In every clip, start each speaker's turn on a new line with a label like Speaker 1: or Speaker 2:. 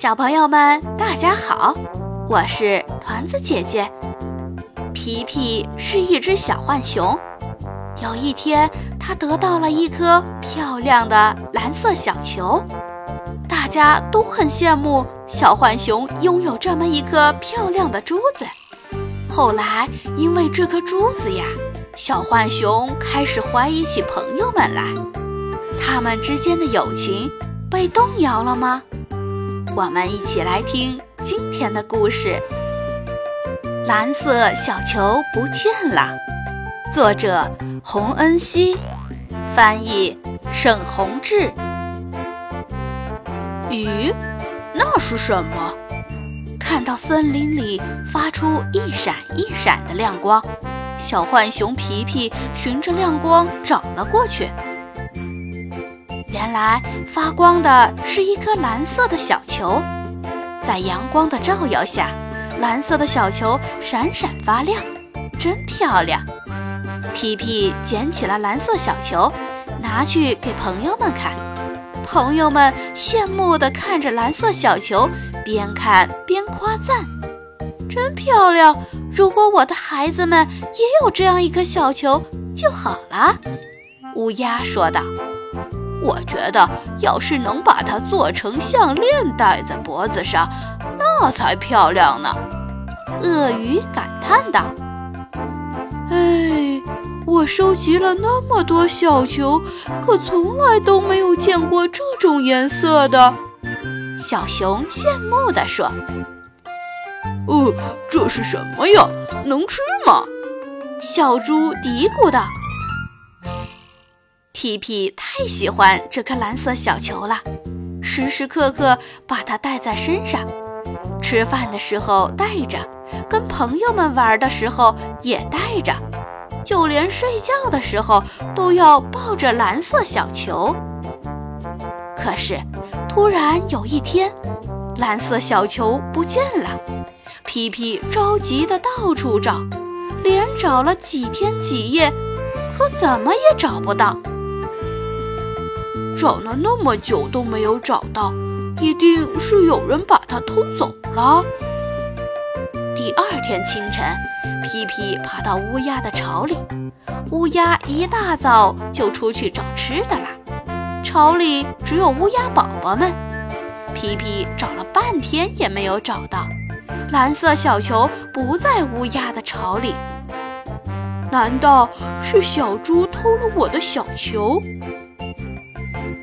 Speaker 1: 小朋友们，大家好，我是团子姐姐。皮皮是一只小浣熊。有一天，它得到了一颗漂亮的蓝色小球，大家都很羡慕小浣熊拥有这么一颗漂亮的珠子。后来，因为这颗珠子呀，小浣熊开始怀疑起朋友们来，他们之间的友情被动摇了吗？我们一起来听今天的故事。蓝色小球不见了，作者洪恩熙，翻译沈宏志。
Speaker 2: 咦，那是什么？
Speaker 1: 看到森林里发出一闪一闪的亮光，小浣熊皮皮循着亮光找了过去。原来发光的是一颗蓝色的小球，在阳光的照耀下，蓝色的小球闪闪发亮，真漂亮。皮皮捡起了蓝色小球，拿去给朋友们看。朋友们羡慕地看着蓝色小球，边看边夸赞：“真漂亮！如果我的孩子们也有这样一颗小球就好了。”乌鸦说道。
Speaker 2: 我觉得，要是能把它做成项链戴在脖子上，那才漂亮呢。
Speaker 1: 鳄鱼感叹道：“
Speaker 3: 哎，我收集了那么多小球，可从来都没有见过这种颜色的。”
Speaker 1: 小熊羡慕地说：“
Speaker 2: 哦，这是什么呀？能吃吗？”
Speaker 1: 小猪嘀咕道。皮皮太喜欢这颗蓝色小球了，时时刻刻把它带在身上，吃饭的时候带着，跟朋友们玩的时候也带着，就连睡觉的时候都要抱着蓝色小球。可是，突然有一天，蓝色小球不见了，皮皮着急的到处找，连找了几天几夜，可怎么也找不到。
Speaker 3: 找了那么久都没有找到，一定是有人把它偷走了。
Speaker 1: 第二天清晨，皮皮爬到乌鸦的巢里，乌鸦一大早就出去找吃的了。巢里只有乌鸦宝宝们，皮皮找了半天也没有找到。蓝色小球不在乌鸦的巢里，
Speaker 3: 难道是小猪偷了我的小球？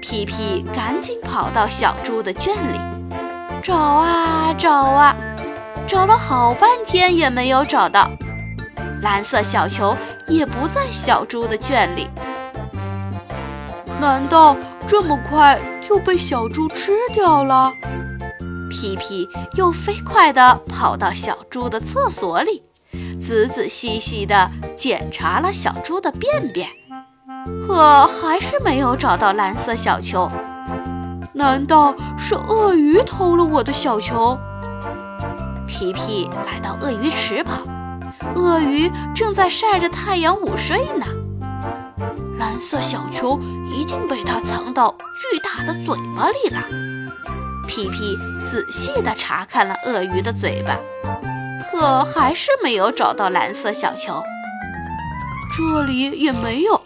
Speaker 1: 皮皮赶紧跑到小猪的圈里，找啊找啊，找了好半天也没有找到。蓝色小球也不在小猪的圈里。
Speaker 3: 难道这么快就被小猪吃掉了？
Speaker 1: 皮皮又飞快地跑到小猪的厕所里，仔仔细细地检查了小猪的便便。可还是没有找到蓝色小球，
Speaker 3: 难道是鳄鱼偷了我的小球？
Speaker 1: 皮皮来到鳄鱼池旁，鳄鱼正在晒着太阳午睡呢。蓝色小球一定被它藏到巨大的嘴巴里了。皮皮仔细地查看了鳄鱼的嘴巴，可还是没有找到蓝色小球。
Speaker 3: 这里也没有。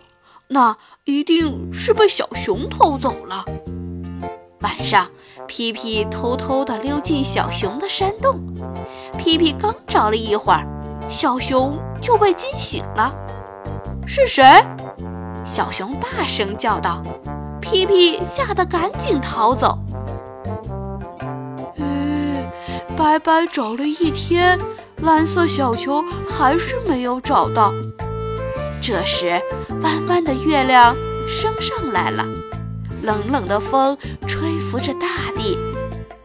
Speaker 3: 那一定是被小熊偷走了。
Speaker 1: 晚上，皮皮偷偷地溜进小熊的山洞。皮皮刚找了一会儿，小熊就被惊醒了。
Speaker 3: 是谁？
Speaker 1: 小熊大声叫道。皮皮吓得赶紧逃走。
Speaker 3: 嗯，白白找了一天，蓝色小球还是没有找到。
Speaker 1: 这时，弯弯的月亮升上来了，冷冷的风吹拂着大地，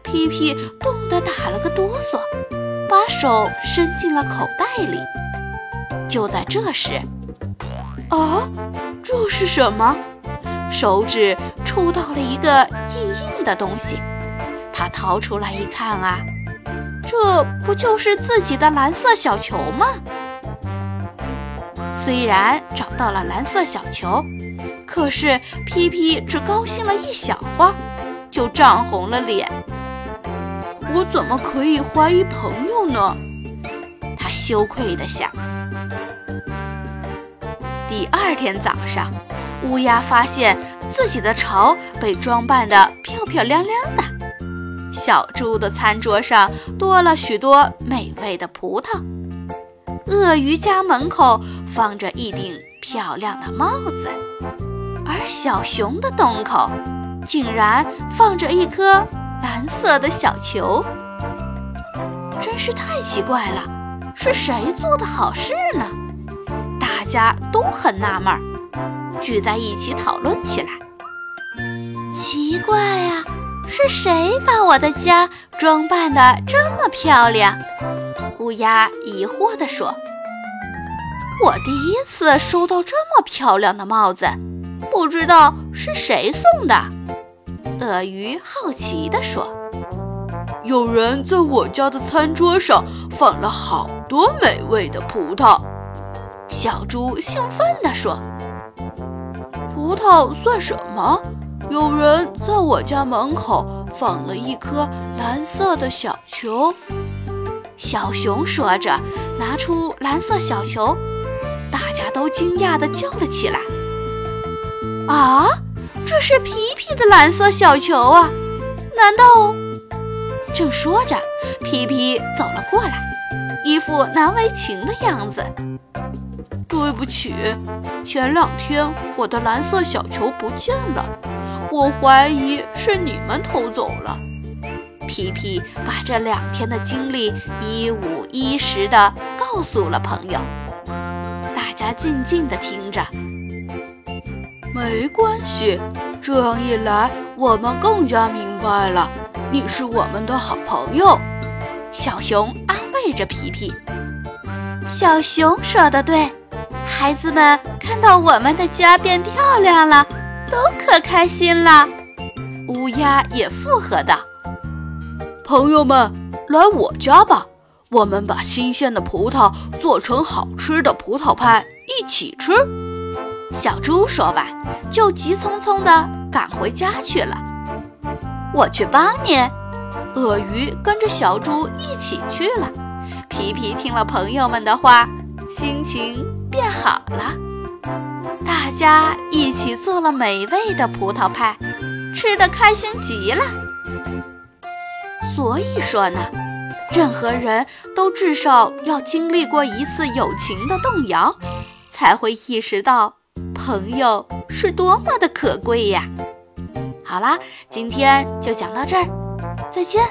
Speaker 1: 皮皮冻得打了个哆嗦，把手伸进了口袋里。就在这时，
Speaker 3: 啊，这是什么？
Speaker 1: 手指触到了一个硬硬的东西，他掏出来一看啊，这不就是自己的蓝色小球吗？虽然找到了蓝色小球，可是皮皮只高兴了一小会儿，就涨红了脸。
Speaker 3: 我怎么可以怀疑朋友呢？
Speaker 1: 他羞愧地想。第二天早上，乌鸦发现自己的巢被装扮得漂漂亮亮的。小猪的餐桌上多了许多美味的葡萄。鳄鱼家门口放着一顶漂亮的帽子，而小熊的洞口竟然放着一颗蓝色的小球。真是太奇怪了，是谁做的好事呢？大家都很纳闷，聚在一起讨论起来。奇怪呀，是谁把我的家装扮得这么漂亮？乌鸦疑惑地说：“我第一次收到这么漂亮的帽子，不知道是谁送的。”鳄鱼好奇地说：“
Speaker 3: 有人在我家的餐桌上放了好多美味的葡萄。”
Speaker 1: 小猪兴奋地说：“
Speaker 3: 葡萄算什么？有人在我家门口放了一颗蓝色的小球。”
Speaker 1: 小熊说着，拿出蓝色小球，大家都惊讶地叫了起来：“啊，这是皮皮的蓝色小球啊！难道……”正说着，皮皮走了过来，一副难为情的样子。
Speaker 3: 对不起，前两天我的蓝色小球不见了，我怀疑是你们偷走了。
Speaker 1: 皮皮把这两天的经历一五一十地告诉了朋友，家静静地听着。
Speaker 3: 没关系，这样一来，我们更加明白了，你是我们的好朋友。
Speaker 1: 小熊安慰着皮皮。小熊说的对。孩子们看到我们的家变漂亮了，都可开心了。乌鸦也附和道：“
Speaker 3: 朋友们，来我家吧，我们把新鲜的葡萄做成好吃的葡萄派，一起吃。”
Speaker 1: 小猪说完，就急匆匆地赶回家去了。我去帮你。鳄鱼跟着小猪一起去了。皮皮听了朋友们的话，心情。变好了，大家一起做了美味的葡萄派，吃得开心极了。所以说呢，任何人都至少要经历过一次友情的动摇，才会意识到朋友是多么的可贵呀。好啦，今天就讲到这儿，再见。